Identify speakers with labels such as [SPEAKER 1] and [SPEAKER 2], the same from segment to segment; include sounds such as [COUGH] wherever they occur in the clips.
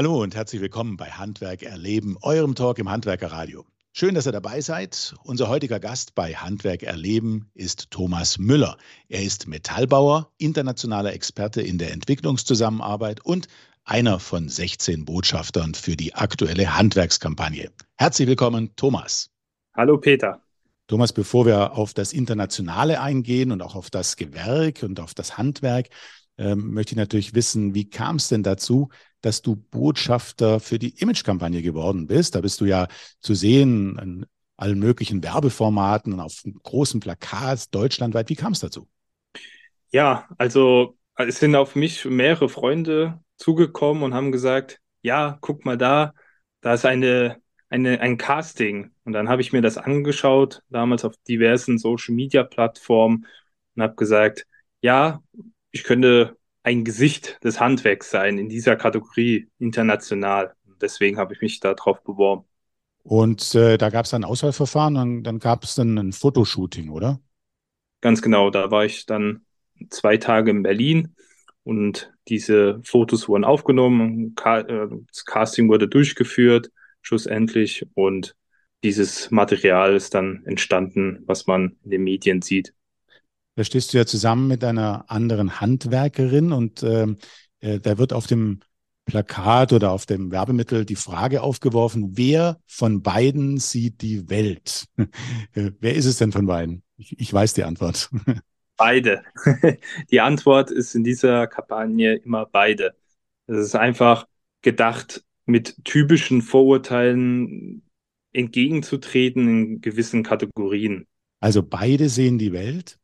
[SPEAKER 1] Hallo und herzlich willkommen bei Handwerk erleben, eurem Talk im Handwerkerradio. Schön, dass ihr dabei seid. Unser heutiger Gast bei Handwerk erleben ist Thomas Müller. Er ist Metallbauer, internationaler Experte in der Entwicklungszusammenarbeit und einer von 16 Botschaftern für die aktuelle Handwerkskampagne. Herzlich willkommen, Thomas.
[SPEAKER 2] Hallo, Peter.
[SPEAKER 1] Thomas, bevor wir auf das Internationale eingehen und auch auf das Gewerk und auf das Handwerk, ähm, möchte ich natürlich wissen, wie kam es denn dazu, dass du Botschafter für die Imagekampagne geworden bist? Da bist du ja zu sehen in allen möglichen Werbeformaten und auf großen Plakats deutschlandweit. Wie kam es dazu?
[SPEAKER 2] Ja, also es sind auf mich mehrere Freunde zugekommen und haben gesagt, ja, guck mal da, da ist eine, eine, ein Casting. Und dann habe ich mir das angeschaut, damals auf diversen Social-Media-Plattformen und habe gesagt, ja, ich könnte ein Gesicht des Handwerks sein in dieser Kategorie international. Deswegen habe ich mich darauf beworben.
[SPEAKER 1] Und äh, da gab es ein Auswahlverfahren und dann gab es dann ein Fotoshooting, oder?
[SPEAKER 2] Ganz genau, da war ich dann zwei Tage in Berlin und diese Fotos wurden aufgenommen, äh, das Casting wurde durchgeführt, schlussendlich, und dieses Material ist dann entstanden, was man in den Medien sieht.
[SPEAKER 1] Da stehst du ja zusammen mit einer anderen Handwerkerin und ähm, äh, da wird auf dem Plakat oder auf dem Werbemittel die Frage aufgeworfen, wer von beiden sieht die Welt? [LAUGHS] Äh, wer ist es denn von beiden? Ich, ich weiß die Antwort. [LAUGHS]
[SPEAKER 2] Beide. [LAUGHS] Die Antwort ist in dieser Kampagne immer beide. Es ist einfach gedacht, mit typischen Vorurteilen entgegenzutreten in gewissen Kategorien.
[SPEAKER 1] Also beide sehen die Welt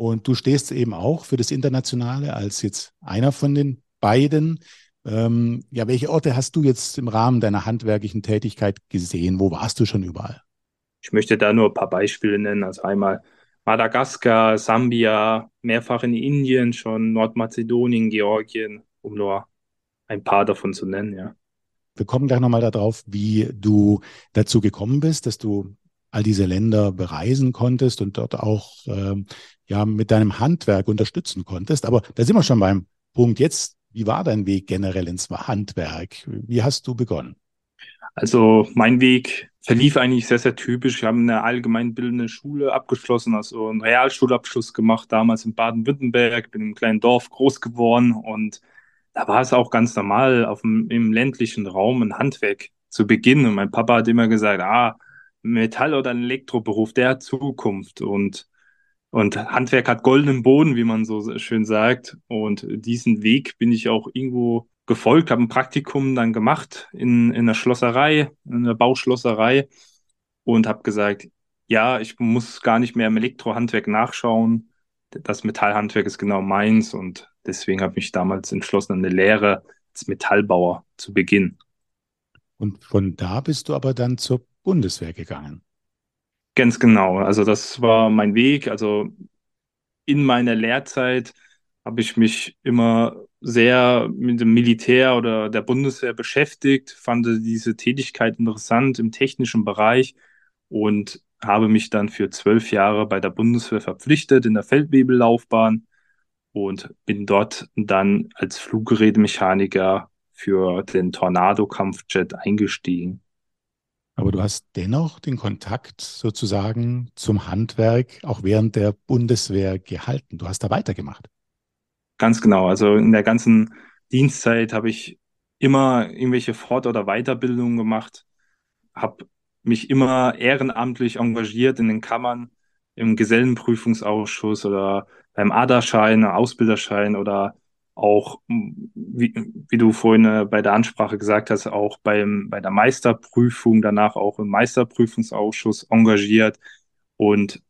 [SPEAKER 1] und du stehst eben auch für das Internationale als jetzt einer von den beiden. Ähm, ja, welche Orte hast du jetzt im Rahmen deiner handwerklichen Tätigkeit gesehen? Wo warst du schon überall?
[SPEAKER 2] Ich möchte da nur ein paar Beispiele nennen. Also einmal Madagaskar, Sambia, mehrfach in Indien schon, Nordmazedonien, Georgien, um nur ein paar davon zu nennen, ja.
[SPEAKER 1] Wir kommen gleich nochmal darauf, wie du dazu gekommen bist, dass du all diese Länder bereisen konntest und dort auch ähm, ja mit deinem Handwerk unterstützen konntest. Aber da sind wir schon beim Punkt jetzt. Wie war dein Weg generell ins Handwerk? Wie hast du begonnen?
[SPEAKER 2] Also mein Weg verlief eigentlich sehr, sehr typisch. Ich habe eine allgemeinbildende Schule abgeschlossen, also einen Realschulabschluss gemacht, damals in Baden-Württemberg, bin im kleinen Dorf groß geworden und da war es auch ganz normal, auf dem, im ländlichen Raum ein Handwerk zu beginnen. Und mein Papa hat immer gesagt, ah, Metall- oder ein Elektroberuf, der hat Zukunft. Und und Handwerk hat goldenen Boden, wie man so schön sagt. Und diesen Weg bin ich auch irgendwo gefolgt, habe ein Praktikum dann gemacht in, in der Schlosserei, in der Bauschlosserei und habe gesagt, ja, ich muss gar nicht mehr im Elektrohandwerk nachschauen. Das Metallhandwerk ist genau meins und deswegen habe ich mich damals entschlossen, eine Lehre als Metallbauer zu beginnen.
[SPEAKER 1] Und von da bist du aber dann zur Bundeswehr gegangen.
[SPEAKER 2] Ganz genau. Also das war mein Weg. Also in meiner Lehrzeit habe ich mich immer sehr mit dem Militär oder der Bundeswehr beschäftigt, fand diese Tätigkeit interessant im technischen Bereich und habe mich dann für zwölf Jahre bei der Bundeswehr verpflichtet in der Feldwebellaufbahn und bin dort dann als Fluggerätemechaniker für den Tornado-Kampfjet eingestiegen.
[SPEAKER 1] Aber du hast dennoch den Kontakt sozusagen zum Handwerk auch während der Bundeswehr gehalten. Du hast da weitergemacht.
[SPEAKER 2] Ganz genau. Also in der ganzen Dienstzeit habe ich immer irgendwelche Fort- oder Weiterbildungen gemacht, habe mich immer ehrenamtlich engagiert in den Kammern, im Gesellenprüfungsausschuss oder beim ADA-Schein, Ausbilderschein oder auch, wie, wie du vorhin äh, bei der Ansprache gesagt hast, auch beim, bei der Meisterprüfung, danach auch im Meisterprüfungsausschuss engagiert und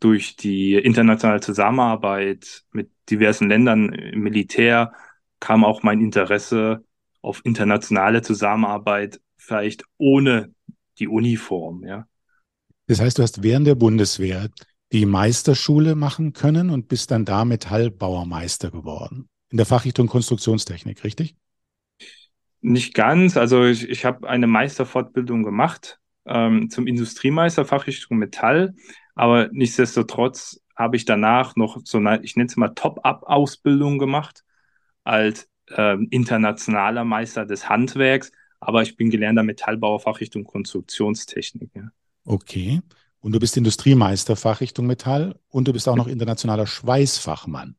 [SPEAKER 2] durch die internationale Zusammenarbeit mit diversen Ländern im Militär kam auch mein Interesse auf internationale Zusammenarbeit, vielleicht ohne die Uniform, ja.
[SPEAKER 1] Das heißt, du hast während der Bundeswehr die Meisterschule machen können und bist dann da Metallbauermeister geworden in der Fachrichtung Konstruktionstechnik, richtig?
[SPEAKER 2] Nicht ganz. Also ich, ich habe eine Meisterfortbildung gemacht ähm, zum Industriemeister Fachrichtung Metall, aber nichtsdestotrotz habe ich danach noch so eine, ich nenne es mal Top-Up-Ausbildung gemacht als äh, internationaler Meister des Handwerks, aber ich bin gelernter Metallbauer Fachrichtung Konstruktionstechnik. Ja.
[SPEAKER 1] Okay. Und du bist Industriemeister Fachrichtung Metall und du bist auch noch internationaler Schweißfachmann.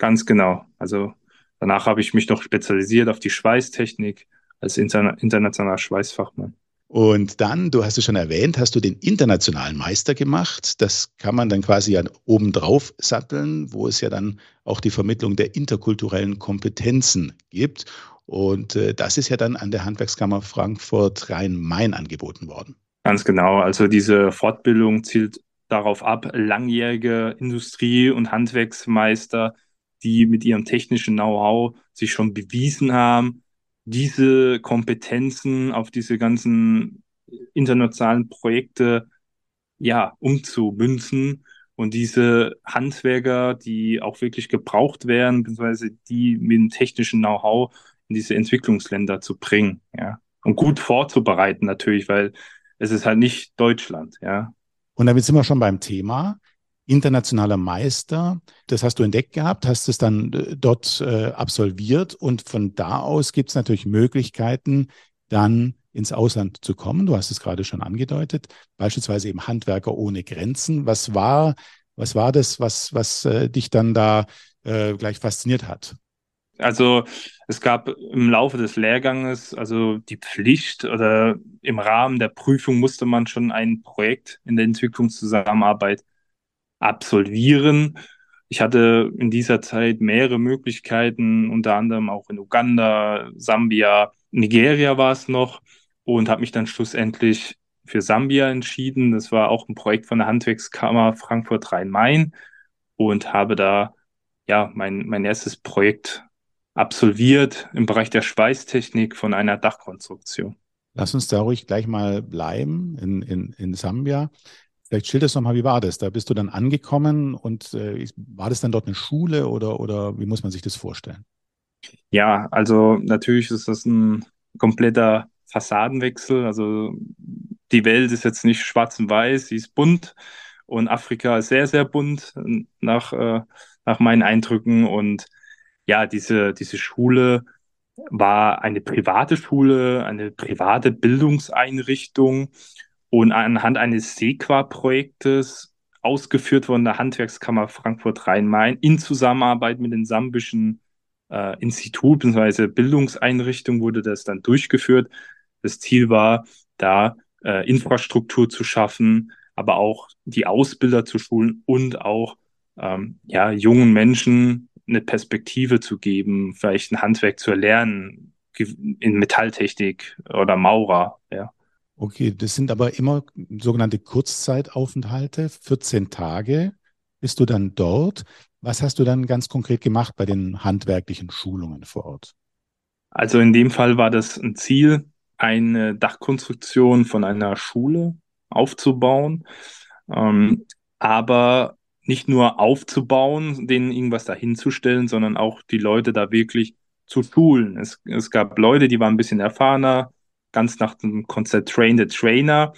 [SPEAKER 2] Ganz genau. Also danach habe ich mich noch spezialisiert auf die Schweißtechnik als interna internationaler Schweißfachmann.
[SPEAKER 1] Und dann, du hast es schon erwähnt, hast du den internationalen Meister gemacht. Das kann man dann quasi ja obendrauf satteln, wo es ja dann auch die Vermittlung der interkulturellen Kompetenzen gibt. Und äh, das ist ja dann an der Handwerkskammer Frankfurt Rhein-Main angeboten worden.
[SPEAKER 2] Ganz genau. Also diese Fortbildung zielt darauf ab, langjährige Industrie- und Handwerksmeister, die mit ihrem technischen Know-how sich schon bewiesen haben, diese Kompetenzen auf diese ganzen internationalen Projekte ja umzumünzen und diese Handwerker, die auch wirklich gebraucht werden, beziehungsweise die mit dem technischen Know-how in diese Entwicklungsländer zu bringen, ja. Und gut vorzubereiten natürlich, weil es ist halt nicht Deutschland, ja.
[SPEAKER 1] Und damit sind wir schon beim Thema internationaler Meister. Das hast du entdeckt gehabt, hast es dann äh, dort äh, absolviert und von da aus gibt es natürlich Möglichkeiten, dann ins Ausland zu kommen. Du hast es gerade schon angedeutet, beispielsweise eben Handwerker ohne Grenzen. Was war, was war das, was, was äh, dich dann da gleich fasziniert hat?
[SPEAKER 2] Also es gab im Laufe des Lehrganges also die Pflicht oder im Rahmen der Prüfung musste man schon ein Projekt in der Entwicklungszusammenarbeit absolvieren. Ich hatte in dieser Zeit mehrere Möglichkeiten, unter anderem auch in Uganda, Sambia, Nigeria war es noch und habe mich dann schlussendlich für Sambia entschieden. Das war auch ein Projekt von der Handwerkskammer Frankfurt Rhein-Main und habe da ja mein, mein erstes Projekt absolviert im Bereich der Schweißtechnik von einer Dachkonstruktion.
[SPEAKER 1] Lass uns da ruhig gleich mal bleiben in, in, in Sambia. Vielleicht schilderst du mal, wie war das? Da bist du dann angekommen und äh, war das dann dort eine Schule oder, oder wie muss man sich das vorstellen?
[SPEAKER 2] Ja, also natürlich ist das ein kompletter Fassadenwechsel. Also die Welt ist jetzt nicht schwarz und weiß, sie ist bunt und Afrika ist sehr, sehr bunt nach, äh, nach meinen Eindrücken. Und ja, diese, diese Schule war eine private Schule, eine private Bildungseinrichtung und anhand eines SEQA-Projektes ausgeführt von der Handwerkskammer Frankfurt-Rhein-Main in Zusammenarbeit mit dem sambischen äh, Institut bzw. Bildungseinrichtung wurde das dann durchgeführt. Das Ziel war, da äh, Infrastruktur zu schaffen, aber auch die Ausbilder zu schulen und auch ähm, ja, jungen Menschen eine Perspektive zu geben, vielleicht ein Handwerk zu erlernen, in Metalltechnik oder Maurer, ja.
[SPEAKER 1] Okay, das sind aber immer sogenannte Kurzzeitaufenthalte, 14 Tage bist du dann dort. Was hast du dann ganz konkret gemacht bei den handwerklichen Schulungen vor Ort?
[SPEAKER 2] Also in dem Fall war das ein Ziel, eine Dachkonstruktion von einer Schule aufzubauen, ähm, aber nicht nur aufzubauen, denen irgendwas dahinzustellen, sondern auch die Leute da wirklich zu schulen. Es, es gab Leute, die waren ein bisschen erfahrener, ganz nach dem Konzept Train the Trainer,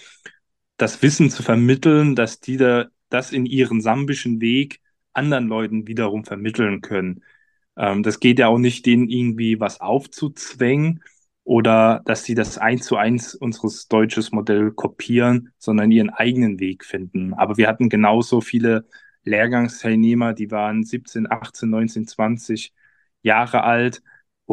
[SPEAKER 2] das Wissen zu vermitteln, dass die da das in ihren sambischen Weg anderen Leuten wiederum vermitteln können. Ähm, das geht ja auch nicht, denen irgendwie was aufzuzwängen oder dass sie das eins zu eins unseres deutsches Modell kopieren, sondern ihren eigenen Weg finden. Aber wir hatten genauso viele Lehrgangsteilnehmer, die waren 17, 18, 19, 20 Jahre alt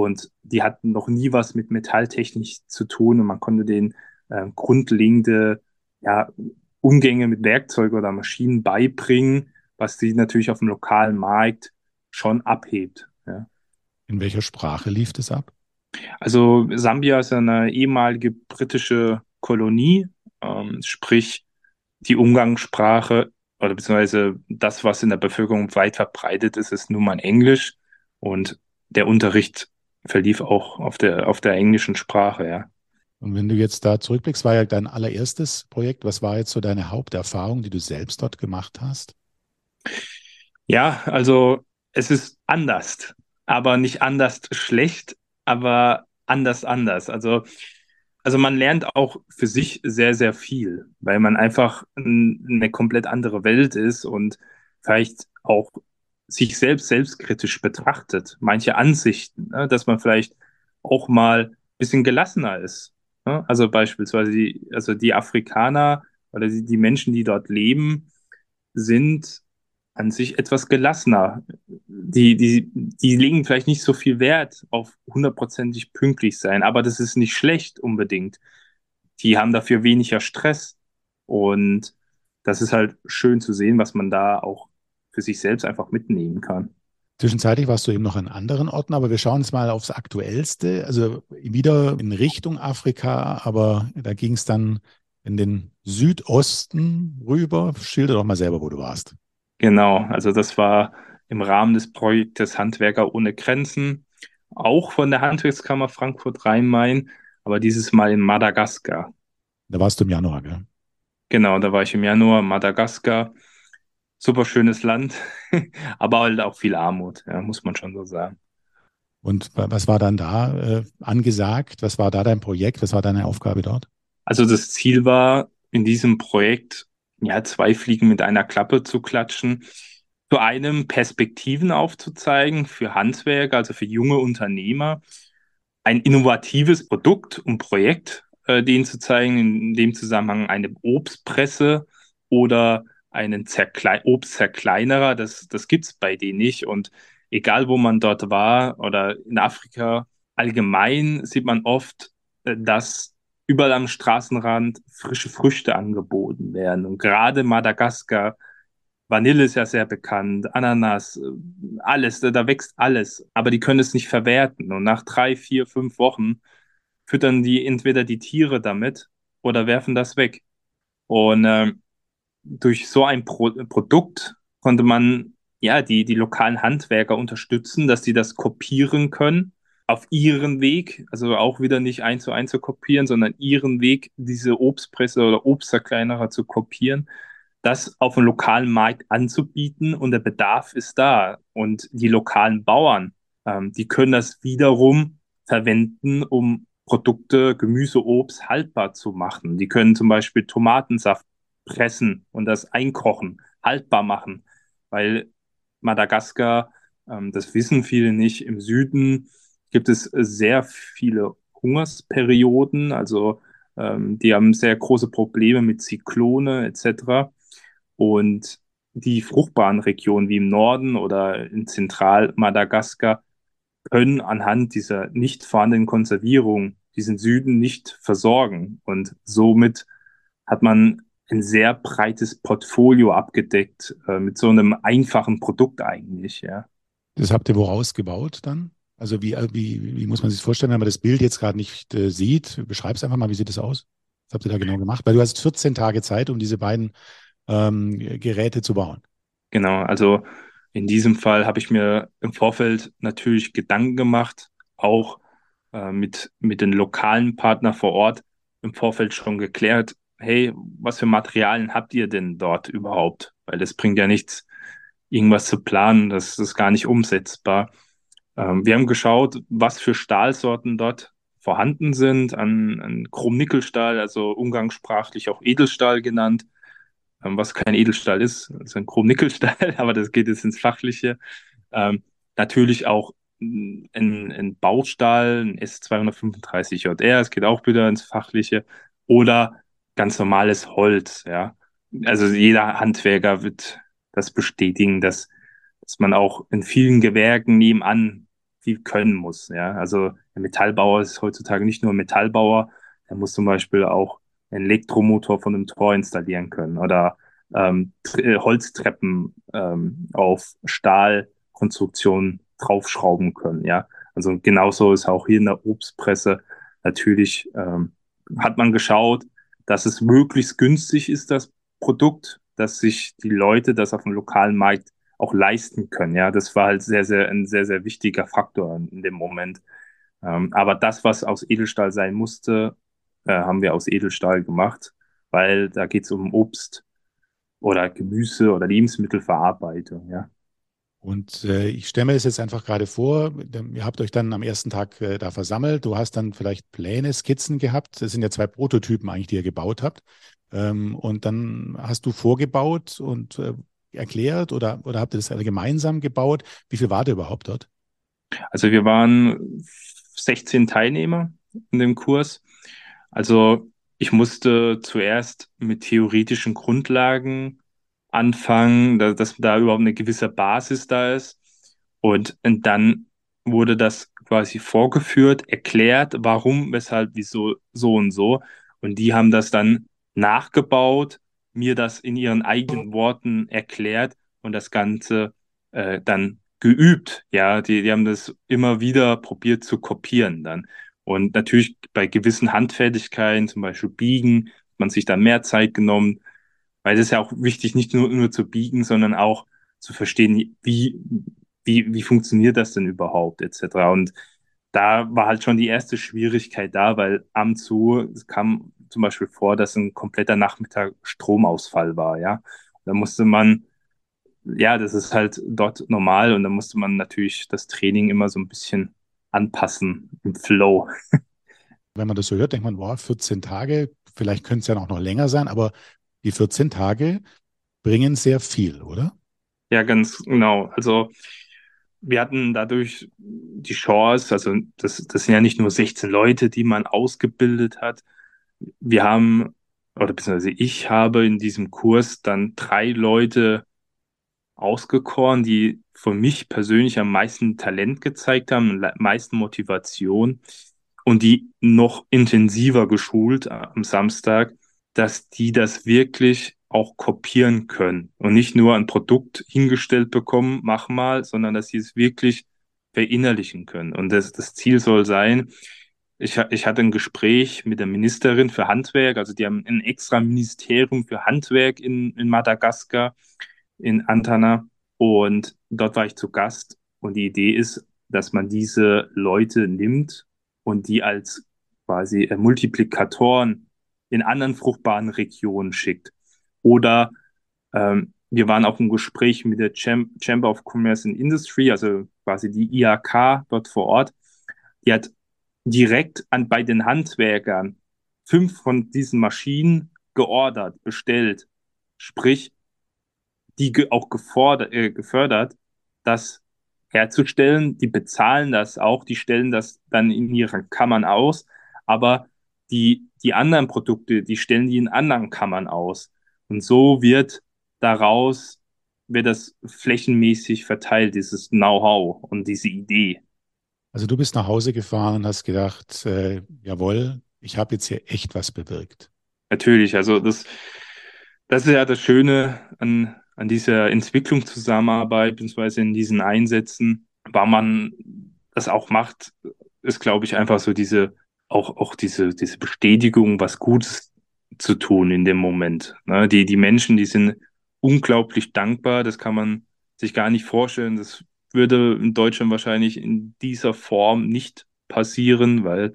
[SPEAKER 2] und die hatten noch nie was mit Metalltechnik zu tun und man konnte denen äh, grundlegende ja, Umgänge mit Werkzeugen oder Maschinen beibringen, was sie natürlich auf dem lokalen Markt schon abhebt. Ja.
[SPEAKER 1] In welcher Sprache lief das ab?
[SPEAKER 2] Also Sambia ist eine ehemalige britische Kolonie, ähm, sprich die Umgangssprache oder beziehungsweise das, was in der Bevölkerung weit verbreitet ist, ist nun mal Englisch und der Unterricht verlief auch auf der, auf der englischen Sprache, ja.
[SPEAKER 1] Und wenn du jetzt da zurückblickst, war ja dein allererstes Projekt. Was war jetzt so deine Haupterfahrung, die du selbst dort gemacht hast?
[SPEAKER 2] Ja, also es ist anders, aber nicht anders schlecht, aber anders anders. Also, also man lernt auch für sich sehr, sehr viel, weil man einfach eine komplett andere Welt ist und vielleicht auch sich selbst selbstkritisch betrachtet, manche Ansichten, ne, dass man vielleicht auch mal ein bisschen gelassener ist. Ne? Also beispielsweise die, also die Afrikaner oder die, die Menschen, die dort leben, sind an sich etwas gelassener. Die, die, die legen vielleicht nicht so viel Wert auf hundertprozentig pünktlich sein, aber das ist nicht schlecht unbedingt. Die haben dafür weniger Stress und das ist halt schön zu sehen, was man da auch für sich selbst einfach mitnehmen kann.
[SPEAKER 1] Zwischenzeitlich warst du eben noch an anderen Orten, aber wir schauen jetzt mal aufs Aktuellste. Also wieder in Richtung Afrika, aber da ging es dann in den Südosten rüber. Schilder doch mal selber, wo du warst.
[SPEAKER 2] Genau, also das war im Rahmen des Projektes Handwerker ohne Grenzen, auch von der Handwerkskammer Frankfurt-Rhein-Main, aber dieses Mal in Madagaskar.
[SPEAKER 1] Da warst du im Januar, gell?
[SPEAKER 2] Genau, da war ich im Januar, Madagaskar. Super schönes Land, [LAUGHS] aber halt auch viel Armut, ja, muss man schon so sagen.
[SPEAKER 1] Und was war dann da äh, angesagt? Was war da dein Projekt? Was war deine Aufgabe dort?
[SPEAKER 2] Also das Ziel war in diesem Projekt, ja, zwei Fliegen mit einer Klappe zu klatschen. Zu einem Perspektiven aufzuzeigen für Handwerker, also für junge Unternehmer, ein innovatives Produkt und Projekt äh, denen zu zeigen, in dem Zusammenhang eine Obstpresse oder einen Zerkle Obstzerkleinerer, das, das gibt's bei denen nicht. Und egal, wo man dort war oder in Afrika allgemein, sieht man oft, äh, dass überall am Straßenrand frische Früchte angeboten werden. Und gerade Madagaskar, Vanille ist ja sehr bekannt, Ananas, äh, alles, da wächst alles. Aber die können es nicht verwerten. Und nach drei, vier, fünf Wochen füttern die entweder die Tiere damit oder werfen das weg. Und äh, durch so ein Pro Produkt konnte man ja die, die lokalen Handwerker unterstützen, dass sie das kopieren können auf ihren Weg, also auch wieder nicht eins zu eins zu kopieren, sondern ihren Weg, diese Obstpresse oder Obstzerkleinerer zu kopieren, das auf dem lokalen Markt anzubieten und der Bedarf ist da. Und die lokalen Bauern, ähm, die können das wiederum verwenden, um Produkte, Gemüse, Obst haltbar zu machen. Die können zum Beispiel Tomatensaft pressen und das einkochen, haltbar machen, weil Madagaskar, ähm, das wissen viele nicht, im Süden gibt es sehr viele Hungersperioden, also ähm, die haben sehr große Probleme mit Zyklone etc. Und die fruchtbaren Regionen wie im Norden oder in Zentral-Madagaskar können anhand dieser nicht vorhandenen Konservierung diesen Süden nicht versorgen. Und somit hat man ein sehr breites Portfolio abgedeckt äh, mit so einem einfachen Produkt eigentlich, ja.
[SPEAKER 1] Das habt ihr woraus gebaut dann? Also wie, wie, wie muss man sich das vorstellen, wenn man das Bild jetzt gerade nicht äh, sieht? Beschreib's einfach mal, wie sieht das aus? Was habt ihr da genau gemacht? Weil du hast 14 Tage Zeit, um diese beiden ähm, Geräte zu bauen.
[SPEAKER 2] Genau, also in diesem Fall habe ich mir im Vorfeld natürlich Gedanken gemacht, auch äh, mit, mit den lokalen Partnern vor Ort im Vorfeld schon geklärt, hey, was für Materialien habt ihr denn dort überhaupt? Weil das bringt ja nichts, irgendwas zu planen, das ist gar nicht umsetzbar. Ähm, wir haben geschaut, was für Stahlsorten dort vorhanden sind, an, an Chrom-Nickel-Stahl, also umgangssprachlich auch Edelstahl genannt, ähm, was kein Edelstahl ist, ist ein Chrom-Nickel-Stahl, [LAUGHS] aber das geht jetzt ins Fachliche. Ähm, natürlich auch ein, ein Baustahl, ein S235JR, es geht auch wieder ins Fachliche, oder ganz normales Holz, ja. Also jeder Handwerker wird das bestätigen, dass, dass man auch in vielen Gewerken nebenan viel können muss, ja. Also ein Metallbauer ist heutzutage nicht nur Metallbauer, er muss zum Beispiel auch einen Elektromotor von einem Tor installieren können oder ähm, Holztreppen ähm, auf Stahlkonstruktionen draufschrauben können, ja. Also genauso ist auch hier in der Obstpresse natürlich ähm, hat man geschaut, dass es möglichst günstig ist, das Produkt, dass sich die Leute das auf dem lokalen Markt auch leisten können. Ja, das war halt sehr, sehr, ein sehr, sehr wichtiger Faktor in dem Moment. Ähm, aber das, was aus Edelstahl sein musste, äh, haben wir aus Edelstahl gemacht, weil da geht es um Obst oder Gemüse oder Lebensmittelverarbeitung, ja.
[SPEAKER 1] Und äh, ich stelle mir das jetzt einfach gerade vor, ihr habt euch dann am ersten Tag äh, da versammelt, du hast dann vielleicht Pläne, Skizzen gehabt, das sind ja zwei Prototypen eigentlich, die ihr gebaut habt. Ähm, und dann hast du vorgebaut und äh, erklärt oder, oder habt ihr das alle gemeinsam gebaut? Wie viel war der überhaupt dort?
[SPEAKER 2] Also wir waren 16 Teilnehmer in dem Kurs. Also ich musste zuerst mit theoretischen Grundlagen anfangen, dass da überhaupt eine gewisse Basis da ist. Und, und dann wurde das quasi vorgeführt, erklärt, warum, weshalb, wieso, so und so. Und die haben das dann nachgebaut, mir das in ihren eigenen Worten erklärt und das Ganze äh, dann geübt. Ja, die, die haben das immer wieder probiert zu kopieren dann. Und natürlich bei gewissen Handfertigkeiten, zum Beispiel Biegen, hat man sich da mehr Zeit genommen, weil das ist ja auch wichtig, nicht nur, nur zu biegen, sondern auch zu verstehen, wie, wie, wie funktioniert das denn überhaupt, etc. Und da war halt schon die erste Schwierigkeit da, weil am es kam zum Beispiel vor, dass ein kompletter Nachmittag Stromausfall war, ja. Da musste man, ja, das ist halt dort normal und da musste man natürlich das Training immer so ein bisschen anpassen im Flow.
[SPEAKER 1] Wenn man das so hört, denkt man, boah, 14 Tage, vielleicht könnte es ja noch länger sein, aber die 14 Tage bringen sehr viel, oder?
[SPEAKER 2] Ja, ganz genau. Also wir hatten dadurch die Chance, also das, das sind ja nicht nur 16 Leute, die man ausgebildet hat. Wir haben, oder beziehungsweise ich habe in diesem Kurs dann drei Leute ausgekoren, die von mich persönlich am meisten Talent gezeigt haben, am meisten Motivation und die noch intensiver geschult am Samstag, dass die das wirklich auch kopieren können und nicht nur ein Produkt hingestellt bekommen, mach mal, sondern dass sie es wirklich verinnerlichen können. Und das, das Ziel soll sein, ich, ich hatte ein Gespräch mit der Ministerin für Handwerk, also die haben ein extra Ministerium für Handwerk in, in Madagaskar, in Antana. Und dort war ich zu Gast. Und die Idee ist, dass man diese Leute nimmt und die als quasi Multiplikatoren in anderen fruchtbaren Regionen schickt. Oder ähm, wir waren auch im Gespräch mit der Cham Chamber of Commerce and Industry, also quasi die IAK dort vor Ort. Die hat direkt an bei den Handwerkern fünf von diesen Maschinen geordert, bestellt. Sprich, die ge auch gefordert, äh, gefördert, das herzustellen. Die bezahlen das auch, die stellen das dann in ihren Kammern aus, aber die, die anderen Produkte, die stellen die in anderen Kammern aus. Und so wird daraus, wird das flächenmäßig verteilt, dieses Know-how und diese Idee.
[SPEAKER 1] Also du bist nach Hause gefahren und hast gedacht, äh, jawohl, ich habe jetzt hier echt was bewirkt.
[SPEAKER 2] Natürlich, also das, das ist ja das Schöne an, an dieser Entwicklungszusammenarbeit, beziehungsweise in diesen Einsätzen, weil man das auch macht, ist, glaube ich, einfach so diese, auch, auch diese, diese Bestätigung, was Gutes zu tun in dem Moment. Ne? Die, die Menschen, die sind unglaublich dankbar, das kann man sich gar nicht vorstellen. Das würde in Deutschland wahrscheinlich in dieser Form nicht passieren, weil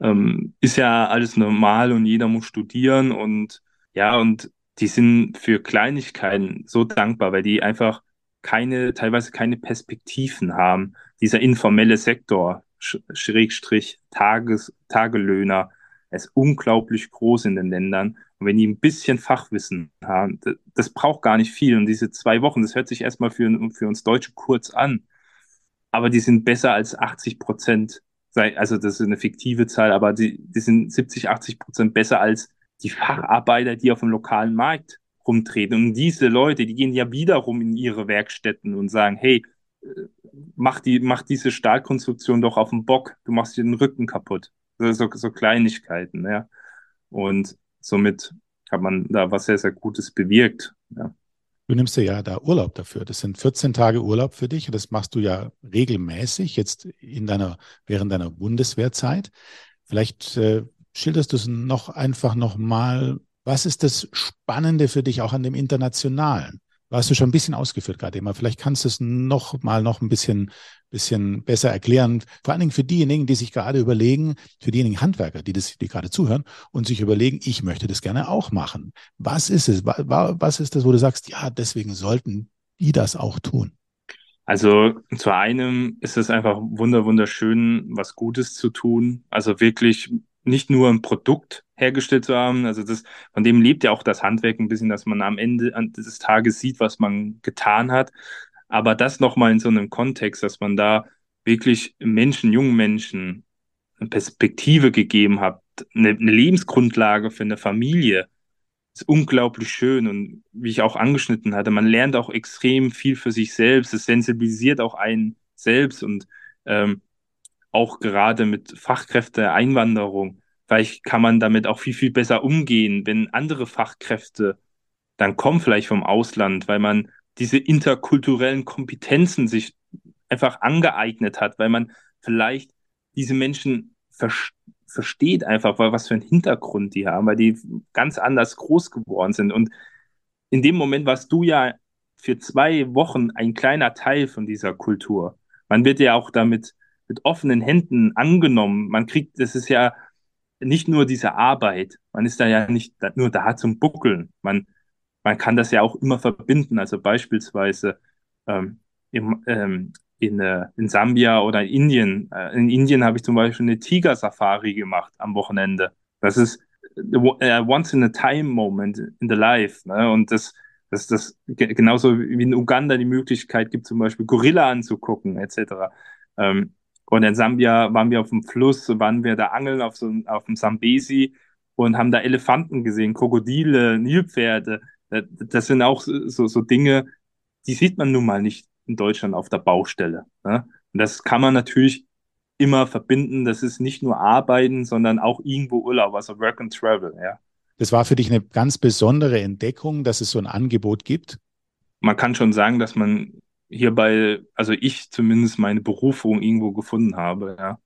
[SPEAKER 2] ähm, ist ja alles normal und jeder muss studieren und ja, und die sind für Kleinigkeiten so dankbar, weil die einfach keine, teilweise keine Perspektiven haben. Dieser informelle Sektor, Schrägstrich Tages, Tagelöhner, ist unglaublich groß in den Ländern. Und wenn die ein bisschen Fachwissen haben, das, das braucht gar nicht viel. Und diese zwei Wochen, das hört sich erstmal für, für uns Deutsche kurz an. Aber die sind besser als 80 Prozent. Also das ist eine fiktive Zahl, aber die, die sind 70, 80 Prozent besser als die Facharbeiter, die auf dem lokalen Markt rumtreten. Und diese Leute, die gehen ja wiederum in ihre Werkstätten und sagen, hey, äh, mach, die, mach diese Stahlkonstruktion doch auf dem Bock, du machst dir den Rücken kaputt. So, so Kleinigkeiten, ja. Und somit hat man da was sehr, sehr Gutes bewirkt. Ja.
[SPEAKER 1] Du nimmst ja da Urlaub dafür. Das sind 14 Tage Urlaub für dich und das machst du ja regelmäßig jetzt in deiner, während deiner Bundeswehrzeit. Vielleicht äh, schilderst du es noch einfach nochmal. Was ist das Spannende für dich auch an dem Internationalen? Hast du schon ein bisschen ausgeführt gerade immer. Vielleicht kannst du es noch mal noch ein bisschen, bisschen besser erklären. Vor allen Dingen für diejenigen, die sich gerade überlegen, für diejenigen Handwerker, die das, die gerade zuhören und sich überlegen, ich möchte das gerne auch machen. Was ist es? Was ist das, wo du sagst, ja, deswegen sollten die das auch tun?
[SPEAKER 2] Also zu einem ist es einfach wunder wunderschön, was Gutes zu tun. Also wirklich nicht nur ein Produkt hergestellt zu haben. Also das, von dem lebt ja auch das Handwerk ein bisschen, dass man am Ende des Tages sieht, was man getan hat. Aber das nochmal in so einem Kontext, dass man da wirklich Menschen, jungen Menschen eine Perspektive gegeben hat, eine, eine Lebensgrundlage für eine Familie, ist unglaublich schön. Und wie ich auch angeschnitten hatte, man lernt auch extrem viel für sich selbst. Es sensibilisiert auch einen selbst und ähm, auch gerade mit Fachkräfte-Einwanderung. Vielleicht kann man damit auch viel, viel besser umgehen, wenn andere Fachkräfte dann kommen, vielleicht vom Ausland, weil man diese interkulturellen Kompetenzen sich einfach angeeignet hat, weil man vielleicht diese Menschen ver versteht einfach, weil was für einen Hintergrund die haben, weil die ganz anders groß geworden sind. Und in dem Moment warst du ja für zwei Wochen ein kleiner Teil von dieser Kultur. Man wird ja auch damit mit offenen Händen angenommen. Man kriegt, das ist ja nicht nur diese Arbeit. Man ist da ja nicht nur da zum Buckeln. Man, man kann das ja auch immer verbinden. Also beispielsweise ähm, im, ähm, in, äh, in Sambia oder in Indien. Äh, in Indien habe ich zum Beispiel eine Tiger-Safari gemacht am Wochenende. Das ist äh, once in a time moment in the life. Ne? Und das, das, das genauso wie in Uganda die Möglichkeit gibt, zum Beispiel Gorilla anzugucken, etc. Ähm, und in Sambia waren wir auf dem Fluss, waren wir da angeln auf so auf dem Sambesi und haben da Elefanten gesehen, Krokodile, Nilpferde. Das sind auch so, so Dinge, die sieht man nun mal nicht in Deutschland auf der Baustelle. Ne? Und das kann man natürlich immer verbinden. Das ist nicht nur Arbeiten, sondern auch irgendwo Urlaub, also Work and Travel. Ja.
[SPEAKER 1] Das war für dich eine ganz besondere Entdeckung, dass es so ein Angebot gibt?
[SPEAKER 2] Man kann schon sagen, dass man hierbei, also ich zumindest meine Berufung irgendwo gefunden habe, ja.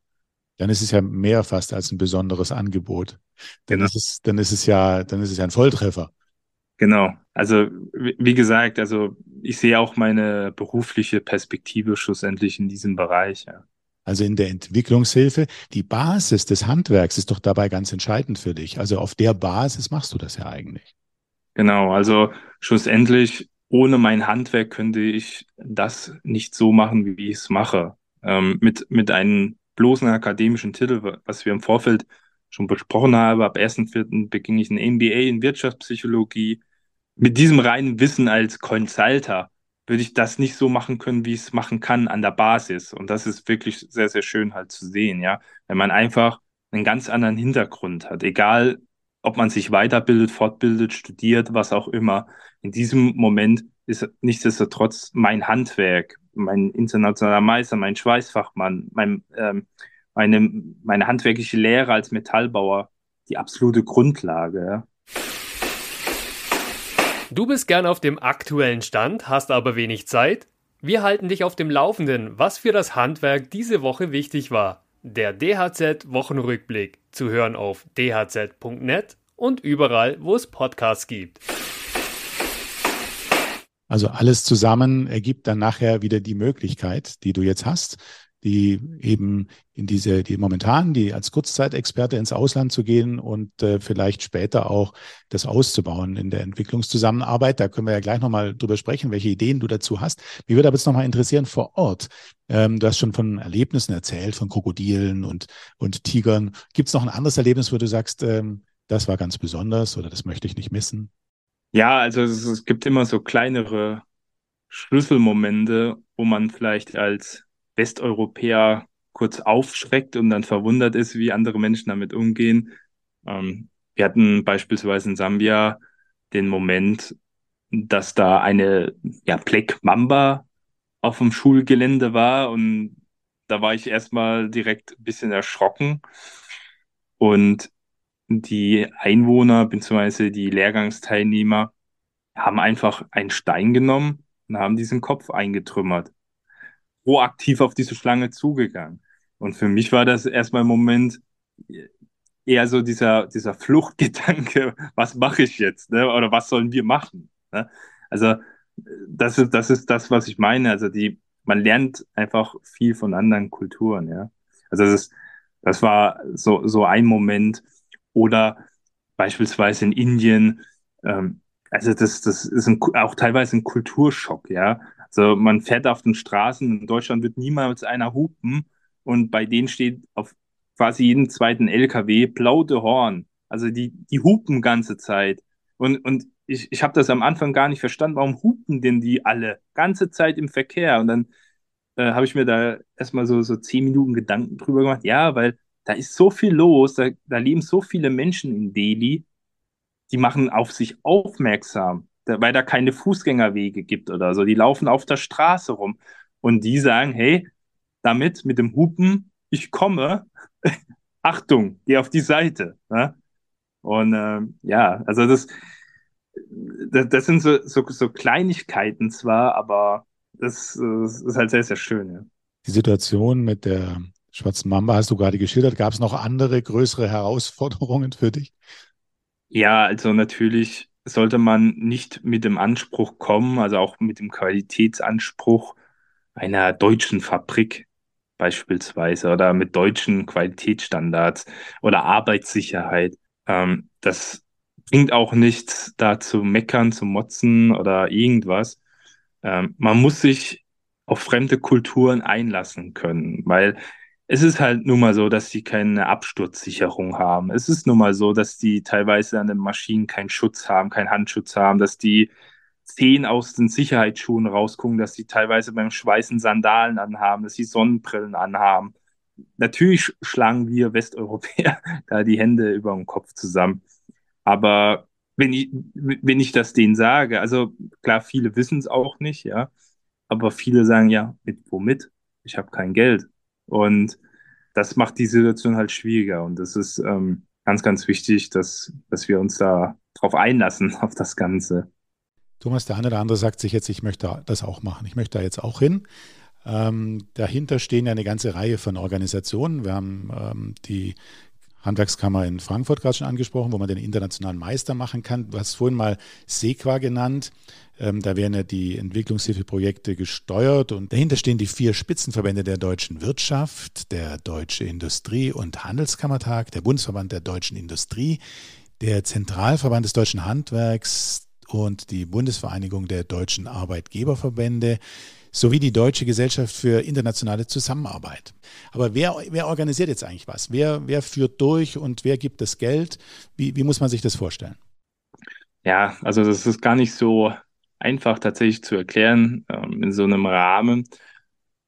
[SPEAKER 1] Dann ist es ja mehr fast als ein besonderes Angebot. Dann genau. ist es, dann ist es ja, dann ist es ja ein Volltreffer.
[SPEAKER 2] Genau. Also wie gesagt, also ich sehe auch meine berufliche Perspektive schlussendlich in diesem Bereich. Ja.
[SPEAKER 1] Also in der Entwicklungshilfe, die Basis des Handwerks ist doch dabei ganz entscheidend für dich. Also auf der Basis machst du das ja eigentlich.
[SPEAKER 2] Genau, also schlussendlich ohne mein Handwerk könnte ich das nicht so machen, wie ich es mache. Ähm, mit, mit einem bloßen akademischen Titel, was wir im Vorfeld schon besprochen haben. Ab 1.4. beginne ich ein MBA in Wirtschaftspsychologie mit diesem reinen Wissen als Consulter würde ich das nicht so machen können, wie ich es machen kann an der Basis. Und das ist wirklich sehr, sehr schön halt zu sehen, ja. Wenn man einfach einen ganz anderen Hintergrund hat, egal ob man sich weiterbildet, fortbildet, studiert, was auch immer. In diesem Moment ist nichtsdestotrotz mein Handwerk, mein internationaler Meister, mein Schweißfachmann, mein, ähm, meine, meine handwerkliche Lehre als Metallbauer die absolute Grundlage.
[SPEAKER 3] Du bist gern auf dem aktuellen Stand, hast aber wenig Zeit? Wir halten dich auf dem Laufenden, was für das Handwerk diese Woche wichtig war. Der DHZ Wochenrückblick zu hören auf dhz.net und überall, wo es Podcasts gibt.
[SPEAKER 1] Also alles zusammen ergibt dann nachher wieder die Möglichkeit, die du jetzt hast, die eben in diese, die momentan, die als Kurzzeitexperte ins Ausland zu gehen und äh, vielleicht später auch das auszubauen in der Entwicklungszusammenarbeit. Da können wir ja gleich nochmal drüber sprechen, welche Ideen du dazu hast. Mich würde aber jetzt nochmal interessieren vor Ort. Ähm, du hast schon von Erlebnissen erzählt, von Krokodilen und, und Tigern. Gibt es noch ein anderes Erlebnis, wo du sagst, ähm, das war ganz besonders oder das möchte ich nicht missen?
[SPEAKER 2] Ja, also es, es gibt immer so kleinere Schlüsselmomente, wo man vielleicht als Westeuropäer kurz aufschreckt und dann verwundert ist, wie andere Menschen damit umgehen. Ähm, wir hatten beispielsweise in Sambia den Moment, dass da eine ja, Black Mamba auf dem Schulgelände war und da war ich erstmal direkt ein bisschen erschrocken. Und die Einwohner bzw. die Lehrgangsteilnehmer haben einfach einen Stein genommen und haben diesen Kopf eingetrümmert proaktiv auf diese Schlange zugegangen. Und für mich war das erstmal im Moment eher so dieser, dieser Fluchtgedanke, [LAUGHS] was mache ich jetzt, ne? oder was sollen wir machen? Ne? Also das ist, das ist das, was ich meine. Also die, man lernt einfach viel von anderen Kulturen, ja. Also das, ist, das war so, so ein Moment. Oder beispielsweise in Indien, ähm, also das, das ist ein, auch teilweise ein Kulturschock, ja. Also man fährt auf den Straßen, in Deutschland wird niemals einer hupen und bei denen steht auf quasi jeden zweiten LKW blaute Horn. Also die, die hupen ganze Zeit. Und, und ich, ich habe das am Anfang gar nicht verstanden, warum hupen denn die alle ganze Zeit im Verkehr? Und dann äh, habe ich mir da erstmal so, so zehn Minuten Gedanken drüber gemacht. Ja, weil da ist so viel los, da, da leben so viele Menschen in Delhi, die machen auf sich aufmerksam, weil da keine Fußgängerwege gibt oder so. Die laufen auf der Straße rum und die sagen, hey, damit, mit dem Hupen, ich komme, [LAUGHS] Achtung, geh auf die Seite. Ne? Und äh, ja, also das, das, das sind so, so, so, Kleinigkeiten zwar, aber das, das, ist halt sehr, sehr schön. Ja.
[SPEAKER 1] Die Situation mit der schwarzen Mamba hast du gerade geschildert. Gab es noch andere größere Herausforderungen für dich?
[SPEAKER 2] Ja, also natürlich sollte man nicht mit dem Anspruch kommen, also auch mit dem Qualitätsanspruch einer deutschen Fabrik beispielsweise oder mit deutschen Qualitätsstandards oder Arbeitssicherheit. Ähm, das bringt auch nichts, da zu meckern, zu motzen oder irgendwas. Ähm, man muss sich auf fremde Kulturen einlassen können, weil es ist halt nun mal so, dass die keine Absturzsicherung haben. Es ist nun mal so, dass die teilweise an den Maschinen keinen Schutz haben, keinen Handschutz haben, dass die Zehen aus den Sicherheitsschuhen rausgucken, dass die teilweise beim Schweißen Sandalen anhaben, dass sie Sonnenbrillen anhaben. Natürlich schlagen wir Westeuropäer [LAUGHS] da die Hände über den Kopf zusammen. Aber wenn ich, wenn ich das denen sage, also klar, viele wissen es auch nicht, ja, aber viele sagen ja, mit womit? Ich habe kein Geld. Und das macht die Situation halt schwieriger. Und das ist ähm, ganz, ganz wichtig, dass, dass wir uns da drauf einlassen, [LAUGHS] auf das Ganze.
[SPEAKER 1] Thomas, der eine oder andere sagt sich jetzt, ich möchte das auch machen. Ich möchte da jetzt auch hin. Ähm, dahinter stehen ja eine ganze Reihe von Organisationen. Wir haben ähm, die Handwerkskammer in Frankfurt gerade schon angesprochen, wo man den internationalen Meister machen kann. Du hast vorhin mal SEQA genannt. Ähm, da werden ja die Entwicklungshilfeprojekte gesteuert und dahinter stehen die vier Spitzenverbände der deutschen Wirtschaft, der Deutsche Industrie- und Handelskammertag, der Bundesverband der deutschen Industrie, der Zentralverband des deutschen Handwerks und die Bundesvereinigung der deutschen Arbeitgeberverbände sowie die Deutsche Gesellschaft für internationale Zusammenarbeit. Aber wer, wer organisiert jetzt eigentlich was? Wer, wer führt durch und wer gibt das Geld? Wie, wie muss man sich das vorstellen?
[SPEAKER 2] Ja, also das ist gar nicht so einfach tatsächlich zu erklären ähm, in so einem Rahmen.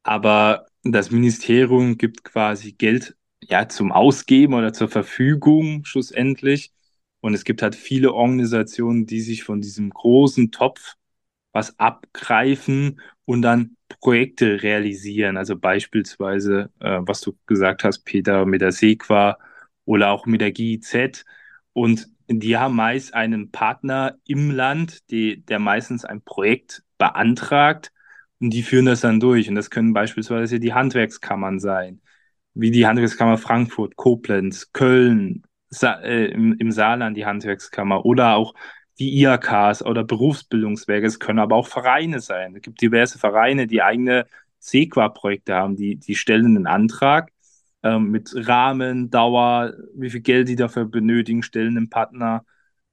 [SPEAKER 2] Aber das Ministerium gibt quasi Geld ja zum Ausgeben oder zur Verfügung schlussendlich. Und es gibt halt viele Organisationen, die sich von diesem großen Topf was abgreifen und dann Projekte realisieren. Also beispielsweise, äh, was du gesagt hast, Peter, mit der Sequa oder auch mit der GIZ. Und die haben meist einen Partner im Land, die, der meistens ein Projekt beantragt und die führen das dann durch. Und das können beispielsweise die Handwerkskammern sein, wie die Handwerkskammer Frankfurt, Koblenz, Köln, Sa äh, im, im Saarland die Handwerkskammer oder auch die IAKs oder Berufsbildungswerke, es können aber auch Vereine sein. Es gibt diverse Vereine, die eigene Sequa-Projekte haben, die, die stellen einen Antrag ähm, mit Rahmen, Dauer, wie viel Geld die dafür benötigen, stellen einen Partner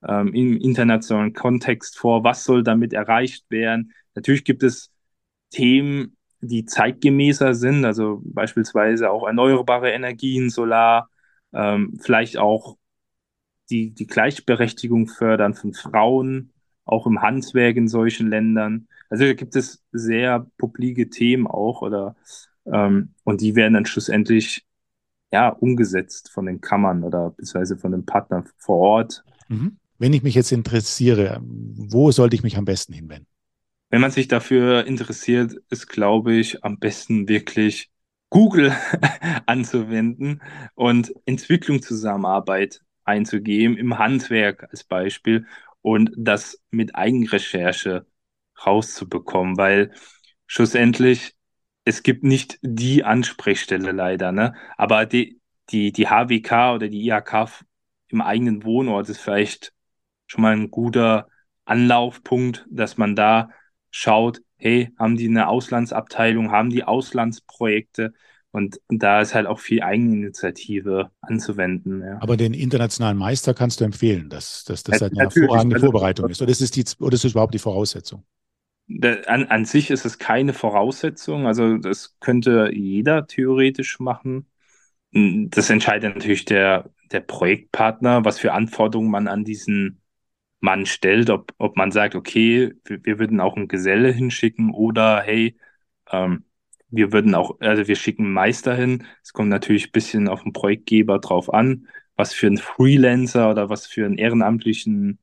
[SPEAKER 2] ähm, im internationalen Kontext vor, was soll damit erreicht werden. Natürlich gibt es Themen, die zeitgemäßer sind, also beispielsweise auch erneuerbare Energien, Solar, ähm, vielleicht auch die, die Gleichberechtigung fördern von Frauen, auch im Handwerk in solchen Ländern. Also da gibt es sehr publike Themen auch oder ähm, und die werden dann schlussendlich ja umgesetzt von den Kammern oder beziehungsweise von den Partnern vor Ort.
[SPEAKER 1] Mhm. Wenn ich mich jetzt interessiere, wo sollte ich mich am besten hinwenden?
[SPEAKER 2] Wenn man sich dafür interessiert, ist, glaube ich, am besten wirklich Google [LAUGHS] anzuwenden und Entwicklungszusammenarbeit einzugeben, im Handwerk als Beispiel und das mit Eigenrecherche rauszubekommen, weil schlussendlich es gibt nicht die Ansprechstelle leider, ne? Aber die, die, die HWK oder die IHK im eigenen Wohnort ist vielleicht schon mal ein guter Anlaufpunkt, dass man da schaut, hey, haben die eine Auslandsabteilung, haben die Auslandsprojekte, und da ist halt auch viel Eigeninitiative anzuwenden. Ja.
[SPEAKER 1] Aber den internationalen Meister kannst du empfehlen, dass, dass das halt eine hervorragende also, Vorbereitung ist. Oder ist, es die, oder ist es überhaupt die Voraussetzung?
[SPEAKER 2] An, an sich ist es keine Voraussetzung. Also das könnte jeder theoretisch machen. das entscheidet natürlich der, der Projektpartner, was für Anforderungen man an diesen Mann stellt, ob, ob man sagt, okay, wir, wir würden auch einen Geselle hinschicken oder hey, ähm, wir würden auch, also wir schicken Meister hin. Es kommt natürlich ein bisschen auf den Projektgeber drauf an, was für einen Freelancer oder was für einen ehrenamtlichen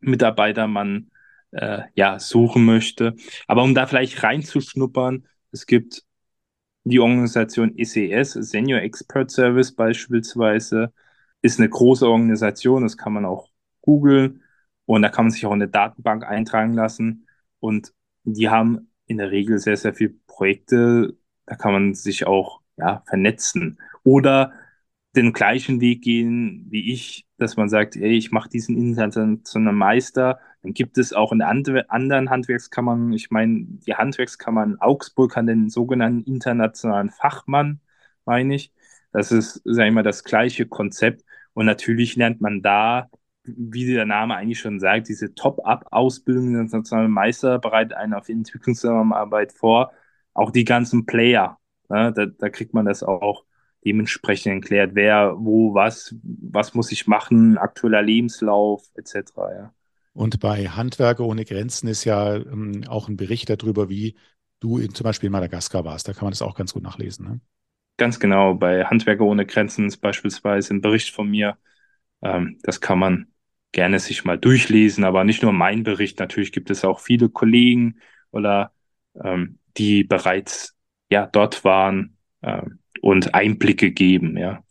[SPEAKER 2] Mitarbeiter man äh, ja suchen möchte. Aber um da vielleicht reinzuschnuppern, es gibt die Organisation ECS, Senior Expert Service beispielsweise, ist eine große Organisation, das kann man auch googeln und da kann man sich auch in eine Datenbank eintragen lassen und die haben in der Regel sehr, sehr viele Projekte, da kann man sich auch ja, vernetzen oder den gleichen Weg gehen wie ich, dass man sagt, ey, ich mache diesen internationalen Meister. Dann gibt es auch in anderen Handwerkskammern, ich meine, die Handwerkskammer in Augsburg hat den sogenannten internationalen Fachmann, meine ich. Das ist, sag ich mal, das gleiche Konzept. Und natürlich lernt man da, wie der Name eigentlich schon sagt, diese Top-Up-Ausbildung internationalen Meister bereitet einen auf Entwicklungszusammenarbeit vor. Auch die ganzen Player, ne, da, da kriegt man das auch dementsprechend erklärt, wer, wo, was, was muss ich machen, aktueller Lebenslauf etc. Ja.
[SPEAKER 1] Und bei Handwerker ohne Grenzen ist ja ähm, auch ein Bericht darüber, wie du in, zum Beispiel in Madagaskar warst. Da kann man das auch ganz gut nachlesen. Ne?
[SPEAKER 2] Ganz genau. Bei Handwerker ohne Grenzen ist beispielsweise ein Bericht von mir. Ähm, das kann man gerne sich mal durchlesen, aber nicht nur mein Bericht. Natürlich gibt es auch viele Kollegen oder ähm, die bereits ja dort waren. Ähm, und Einblicke geben, ja.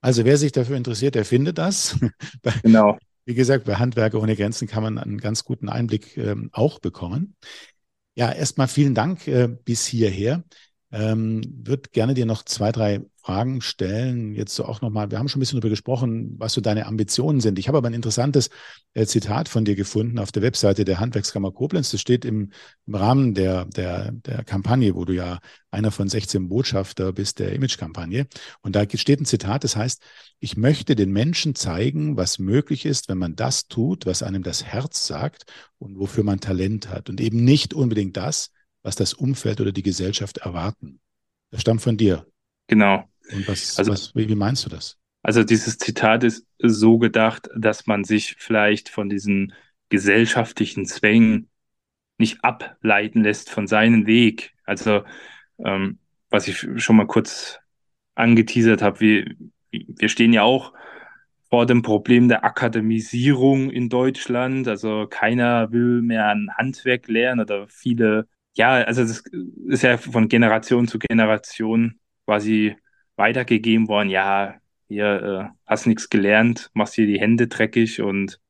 [SPEAKER 1] Also wer sich dafür interessiert, der findet das. [LAUGHS]
[SPEAKER 2] Genau.
[SPEAKER 1] Wie gesagt, bei Handwerker ohne Grenzen kann man einen ganz guten Einblick ähm, auch bekommen. Ja, erstmal vielen Dank äh, bis hierher. Ähm, würde gerne dir noch zwei, drei Fragen stellen. Jetzt so auch nochmal, wir haben schon ein bisschen darüber gesprochen, was so deine Ambitionen sind. Ich habe aber ein interessantes äh, Zitat von dir gefunden auf der Webseite der Handwerkskammer Koblenz. Das steht im, im Rahmen der, der, der Kampagne, wo du ja einer von 16 Botschafter bist der Image-Kampagne. Und da steht ein Zitat, das heißt, ich möchte den Menschen zeigen, was möglich ist, wenn man das tut, was einem das Herz sagt und wofür man Talent hat. Und eben nicht unbedingt das, was das Umfeld oder die Gesellschaft erwarten. Das stammt von dir.
[SPEAKER 2] Genau.
[SPEAKER 1] Und was, also, was, wie, wie meinst du das?
[SPEAKER 2] Also dieses Zitat ist so gedacht, dass man sich vielleicht von diesen gesellschaftlichen Zwängen nicht ableiten lässt von seinem Weg. Also ähm, was ich schon mal kurz angeteasert habe, wir, wir stehen ja auch vor dem Problem der Akademisierung in Deutschland. Also keiner will mehr ein Handwerk lernen oder viele ja, also das ist ja von Generation zu Generation quasi weitergegeben worden. Ja, hier äh, hast nichts gelernt, machst hier die Hände dreckig und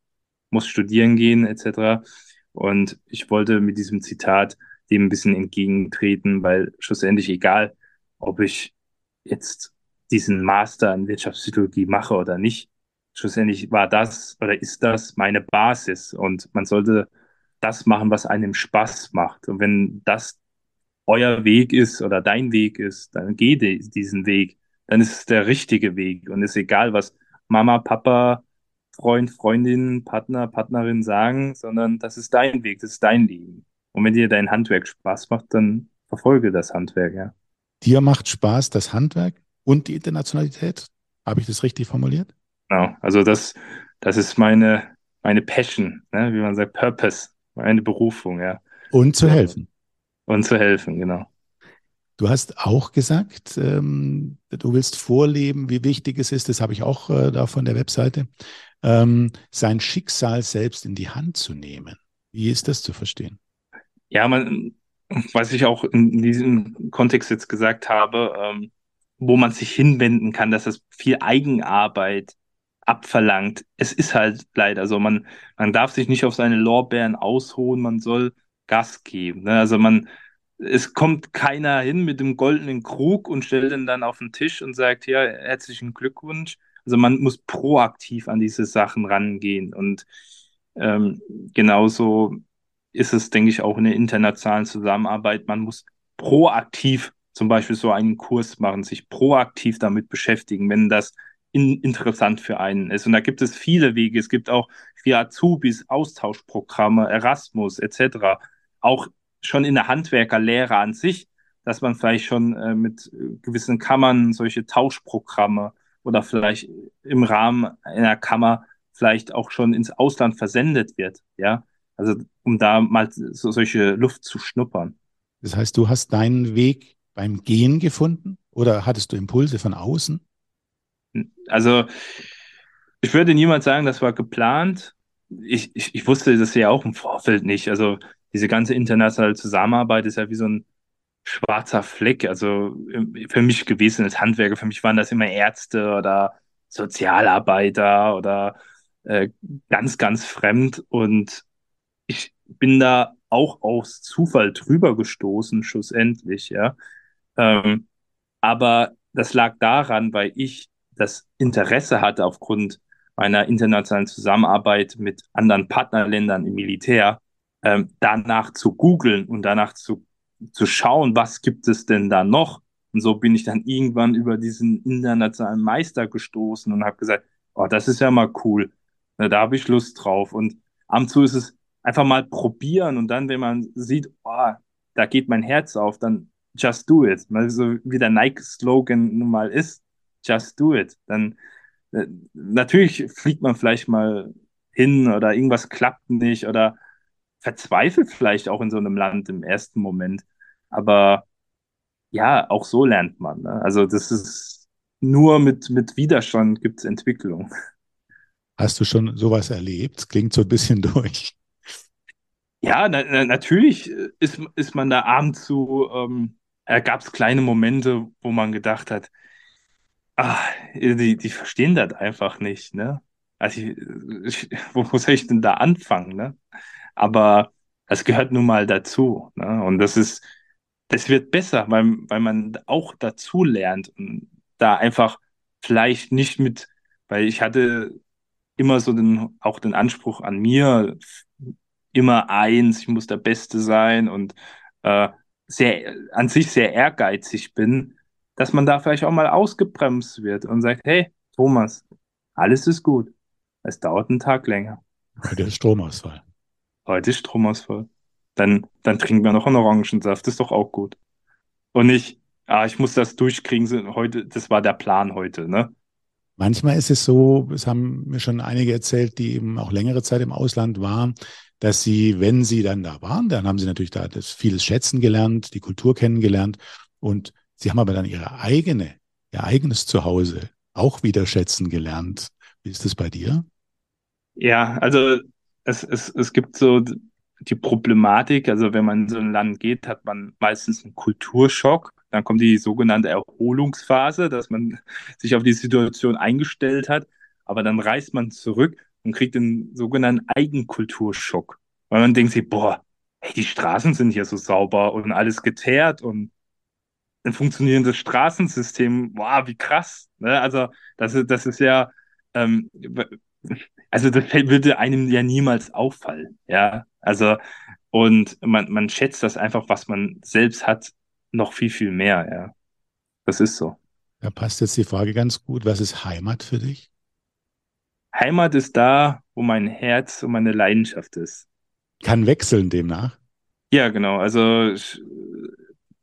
[SPEAKER 2] musst studieren gehen etc. Und ich wollte mit diesem Zitat dem ein bisschen entgegentreten, weil schlussendlich egal, ob ich jetzt diesen Master in Wirtschaftspsychologie mache oder nicht, schlussendlich war das oder ist das meine Basis und man sollte das machen, was einem Spaß macht. Und wenn das euer Weg ist oder dein Weg ist, dann geh diesen Weg. Dann ist es der richtige Weg. Und ist egal, was Mama, Papa, Freund, Freundin, Partner, Partnerin sagen, sondern das ist dein Weg, das ist dein Leben. Und wenn dir dein Handwerk Spaß macht, dann verfolge das Handwerk, ja.
[SPEAKER 1] Dir macht Spaß das Handwerk und die Internationalität? Habe ich das richtig formuliert?
[SPEAKER 2] Genau. Also das, das ist meine, meine Passion, ne? wie man sagt, Purpose. Eine Berufung, ja.
[SPEAKER 1] Und zu helfen.
[SPEAKER 2] Und zu helfen, genau.
[SPEAKER 1] Du hast auch gesagt, ähm, du willst vorleben, wie wichtig es ist, das habe ich auch äh, da von der Webseite, ähm, sein Schicksal selbst in die Hand zu nehmen. Wie ist das zu verstehen?
[SPEAKER 2] Ja, man, was ich auch in diesem Kontext jetzt gesagt habe, ähm, wo man sich hinwenden kann, dass das viel Eigenarbeit abverlangt. Es ist halt leider so, man, man darf sich nicht auf seine Lorbeeren ausruhen, man soll Gas geben. Ne? Also man, es kommt keiner hin mit dem goldenen Krug und stellt ihn dann auf den Tisch und sagt, ja, herzlichen Glückwunsch. Also man muss proaktiv an diese Sachen rangehen. Und ähm, genauso ist es, denke ich, auch in der internationalen Zusammenarbeit. Man muss proaktiv zum Beispiel so einen Kurs machen, sich proaktiv damit beschäftigen. Wenn das in, interessant für einen ist. Und da gibt es viele Wege. Es gibt auch für Azubis Austauschprogramme, Erasmus etc. Auch schon in der Handwerkerlehre an sich dass man vielleicht schon äh, mit gewissen Kammern solche Tauschprogramme oder vielleicht im Rahmen einer Kammer vielleicht auch schon ins Ausland versendet wird, ja. Also um da mal so, solche Luft zu schnuppern.
[SPEAKER 1] Das heißt, du hast deinen Weg beim Gehen gefunden oder hattest du Impulse von außen?
[SPEAKER 2] Also ich würde niemals sagen, das war geplant. Ich, ich, ich wusste das ja auch im Vorfeld nicht. Also diese ganze internationale Zusammenarbeit ist ja wie so ein schwarzer Fleck. Also für mich gewesen als Handwerker, für mich waren das immer Ärzte oder Sozialarbeiter oder äh, ganz, ganz fremd. Und ich bin da auch aus Zufall drüber gestoßen, schlussendlich, ja. Ähm, aber das lag daran, weil ich das Interesse hatte aufgrund meiner internationalen Zusammenarbeit mit anderen Partnerländern im Militär, ähm, danach zu googeln und danach zu, zu schauen, was gibt es denn da noch. Und so bin ich dann irgendwann über diesen internationalen Meister gestoßen und habe gesagt, oh, das ist ja mal cool. Na, da habe ich Lust drauf. Und am zu ist es einfach mal probieren und dann, wenn man sieht, oh, da geht mein Herz auf, dann just do it. Also wie der Nike-Slogan nun mal ist, just do it. Dann äh, natürlich fliegt man vielleicht mal hin oder irgendwas klappt nicht oder verzweifelt vielleicht auch in so einem Land im ersten Moment. Aber ja, auch so lernt man. Ne? Also das ist nur mit, mit Widerstand gibt es Entwicklung.
[SPEAKER 1] Hast du schon sowas erlebt? Klingt so ein bisschen [LAUGHS] durch.
[SPEAKER 2] Ja, na, na, natürlich ist, ist man da abends so, ähm, äh, gab es kleine Momente, wo man gedacht hat, ach, die, die verstehen das einfach nicht, ne? Also ich, ich, wo, wo soll ich denn da anfangen, ne? Aber es gehört nun mal dazu, ne? Und das ist, das wird besser, weil, weil man auch dazu lernt und da einfach vielleicht nicht mit, weil ich hatte immer so den, auch den Anspruch an mir, immer eins, ich muss der Beste sein und äh, sehr, an sich sehr ehrgeizig bin, dass man da vielleicht auch mal ausgebremst wird und sagt, hey, Thomas, alles ist gut. Es dauert einen Tag länger.
[SPEAKER 1] Ist Stromausfall.
[SPEAKER 2] Heute ist Stromausfall. Dann, dann trinken wir noch einen Orangensaft, das ist doch auch gut. Und nicht, ah, ich muss das durchkriegen, heute, das war der Plan heute, ne?
[SPEAKER 1] Manchmal ist es so, es haben mir schon einige erzählt, die eben auch längere Zeit im Ausland waren, dass sie, wenn sie dann da waren, dann haben sie natürlich da das vieles schätzen gelernt, die Kultur kennengelernt und sie haben aber dann ihre eigene, ihr eigenes Zuhause auch wieder schätzen gelernt. Wie ist das bei dir?
[SPEAKER 2] Ja, also es, es, es gibt so die Problematik, also wenn man in so ein Land geht, hat man meistens einen Kulturschock. Dann kommt die sogenannte Erholungsphase, dass man sich auf die Situation eingestellt hat. Aber dann reist man zurück und kriegt den sogenannten Eigenkulturschock. Weil man denkt sich, boah, hey, die Straßen sind hier so sauber und alles geteert und ein funktionierendes Straßensystem, wow, wie krass. Ne? Also das, das ist ja, ähm, also das würde einem ja niemals auffallen, ja. Also und man, man schätzt das einfach, was man selbst hat, noch viel, viel mehr, ja. Das ist so.
[SPEAKER 1] Da passt jetzt die Frage ganz gut. Was ist Heimat für dich?
[SPEAKER 2] Heimat ist da, wo mein Herz und meine Leidenschaft ist.
[SPEAKER 1] Kann wechseln demnach?
[SPEAKER 2] Ja, genau. Also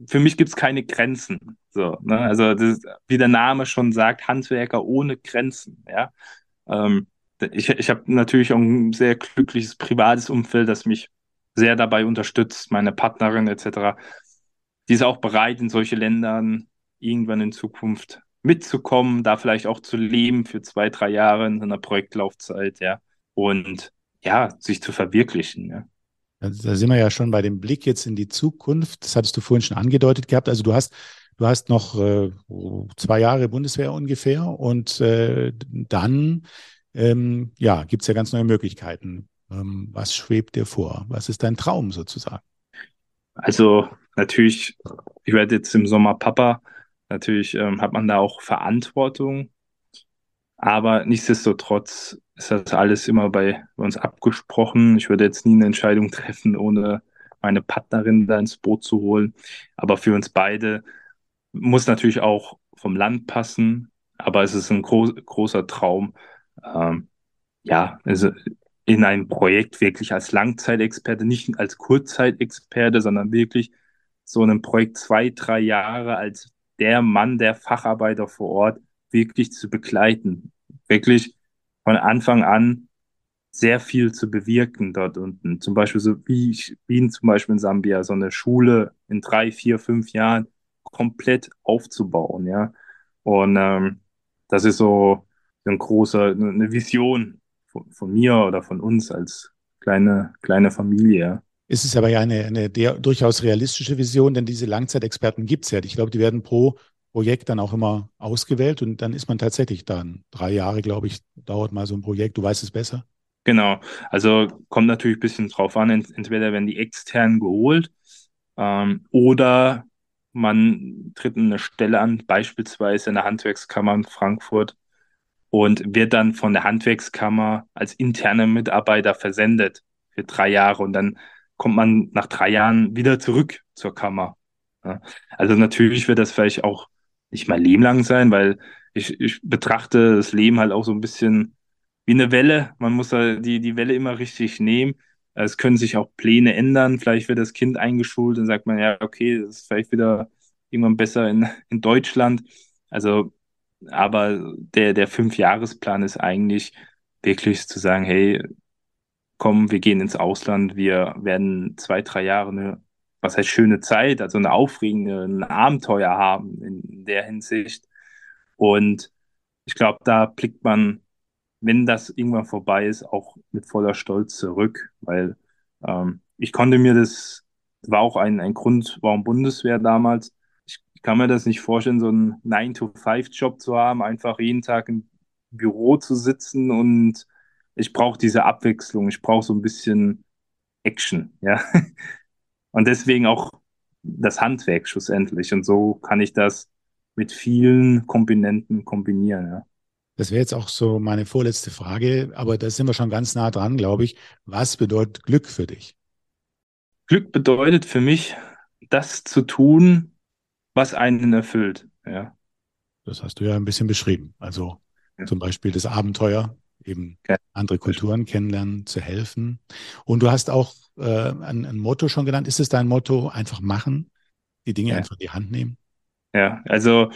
[SPEAKER 2] für mich gibt es keine Grenzen. So, ne? Also das, wie der Name schon sagt, Handwerker ohne Grenzen. Ja. Ähm, ich ich habe natürlich auch ein sehr glückliches privates Umfeld, das mich sehr dabei unterstützt, meine Partnerin etc. Die ist auch bereit, in solche Ländern irgendwann in Zukunft mitzukommen, da vielleicht auch zu leben für zwei, drei Jahre in einer Projektlaufzeit, ja. Und ja, sich zu verwirklichen, ja.
[SPEAKER 1] Da sind wir ja schon bei dem Blick jetzt in die Zukunft. Das hattest du vorhin schon angedeutet gehabt. Also du hast, du hast noch äh, zwei Jahre Bundeswehr ungefähr und äh, dann ähm, ja, gibt es ja ganz neue Möglichkeiten. Ähm, was schwebt dir vor? Was ist dein Traum sozusagen?
[SPEAKER 2] Also natürlich, ich werde jetzt im Sommer Papa. Natürlich ähm, hat man da auch Verantwortung. Aber nichtsdestotrotz ist das alles immer bei uns abgesprochen. Ich würde jetzt nie eine Entscheidung treffen, ohne meine Partnerin da ins Boot zu holen. Aber für uns beide muss natürlich auch vom Land passen. Aber es ist ein gro großer Traum, ähm, ja, also in einem Projekt wirklich als Langzeitexperte, nicht als Kurzzeitexperte, sondern wirklich so einem Projekt zwei, drei Jahre als der Mann, der Facharbeiter vor Ort wirklich zu begleiten. Wirklich von Anfang an sehr viel zu bewirken dort unten. Zum Beispiel so wie ich Wien zum Beispiel in Sambia, so eine Schule in drei, vier, fünf Jahren komplett aufzubauen, ja. Und ähm, das ist so ein großer, eine Vision von, von mir oder von uns als kleine, kleine Familie.
[SPEAKER 1] Es ist aber ja eine, eine durchaus realistische Vision, denn diese Langzeitexperten gibt es ja. Ich glaube, die werden pro Projekt dann auch immer ausgewählt und dann ist man tatsächlich dann. Drei Jahre, glaube ich, dauert mal so ein Projekt. Du weißt es besser.
[SPEAKER 2] Genau. Also kommt natürlich ein bisschen drauf an. Entweder werden die extern geholt ähm, oder man tritt eine Stelle an, beispielsweise in der Handwerkskammer in Frankfurt und wird dann von der Handwerkskammer als interner Mitarbeiter versendet für drei Jahre und dann kommt man nach drei Jahren wieder zurück zur Kammer. Ja. Also natürlich wird das vielleicht auch nicht mein Leben lang sein, weil ich, ich betrachte das Leben halt auch so ein bisschen wie eine Welle. Man muss da die, die Welle immer richtig nehmen. Es können sich auch Pläne ändern. Vielleicht wird das Kind eingeschult und sagt man, ja, okay, das ist vielleicht wieder irgendwann besser in, in Deutschland. Also, aber der, der Fünfjahresplan ist eigentlich wirklich zu sagen, hey, komm, wir gehen ins Ausland, wir werden zwei, drei Jahre eine, was heißt schöne Zeit, also eine aufregende, ein Abenteuer haben in der Hinsicht. Und ich glaube, da blickt man, wenn das irgendwann vorbei ist, auch mit voller Stolz zurück, weil ähm, ich konnte mir das, war auch ein, ein Grund, warum Bundeswehr damals, kann mir das nicht vorstellen, so einen 9-to-5-Job zu haben, einfach jeden Tag im Büro zu sitzen und ich brauche diese Abwechslung, ich brauche so ein bisschen Action, ja. [LAUGHS] Und deswegen auch das Handwerk schlussendlich. Und so kann ich das mit vielen Komponenten kombinieren, ja.
[SPEAKER 1] Das wäre jetzt auch so meine vorletzte Frage, aber da sind wir schon ganz nah dran, glaube ich. Was bedeutet Glück für dich?
[SPEAKER 2] Glück bedeutet für mich, das zu tun, was einen erfüllt, ja.
[SPEAKER 1] Das hast du ja ein bisschen beschrieben. Also ja. zum Beispiel das Abenteuer, eben ja. andere Kulturen kennenlernen, zu helfen. Und du hast auch äh, ein, ein, Motto schon genannt. Ist es dein Motto, einfach machen, die Dinge ja. einfach in die Hand nehmen?
[SPEAKER 2] Ja, also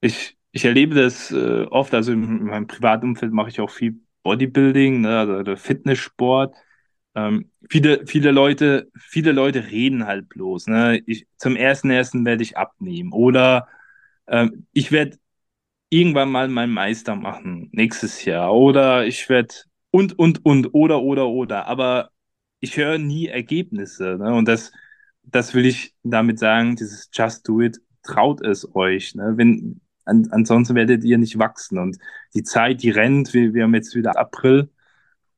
[SPEAKER 2] ich, ich erlebe das äh, oft, also in, in meinem Privatumfeld mache ich auch viel Bodybuilding, ne, also Fitnesssport. Ähm, viele, viele Leute, viele Leute reden halt bloß. Ne? Ich, zum ersten ersten werde ich abnehmen oder ähm, ich werde irgendwann mal meinen Meister machen, nächstes Jahr. Oder ich werde und, und, und, oder, oder, oder. Aber ich höre nie Ergebnisse. Ne? Und das, das will ich damit sagen, dieses Just Do It, traut es euch. Ne? Wenn, an, ansonsten werdet ihr nicht wachsen. Und die Zeit, die rennt, wir, wir haben jetzt wieder April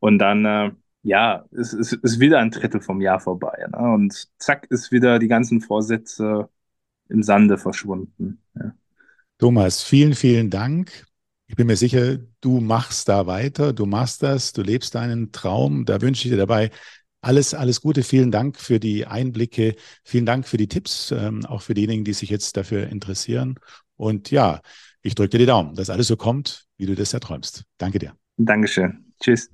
[SPEAKER 2] und dann, äh, ja, es ist, ist wieder ein Drittel vom Jahr vorbei. Ne? Und zack, ist wieder die ganzen Vorsätze im Sande verschwunden. Ja.
[SPEAKER 1] Thomas, vielen, vielen Dank. Ich bin mir sicher, du machst da weiter, du machst das, du lebst deinen Traum. Da wünsche ich dir dabei alles, alles Gute. Vielen Dank für die Einblicke. Vielen Dank für die Tipps, ähm, auch für diejenigen, die sich jetzt dafür interessieren. Und ja, ich drücke dir die Daumen, dass alles so kommt, wie du das erträumst. Danke dir.
[SPEAKER 2] Dankeschön. Tschüss.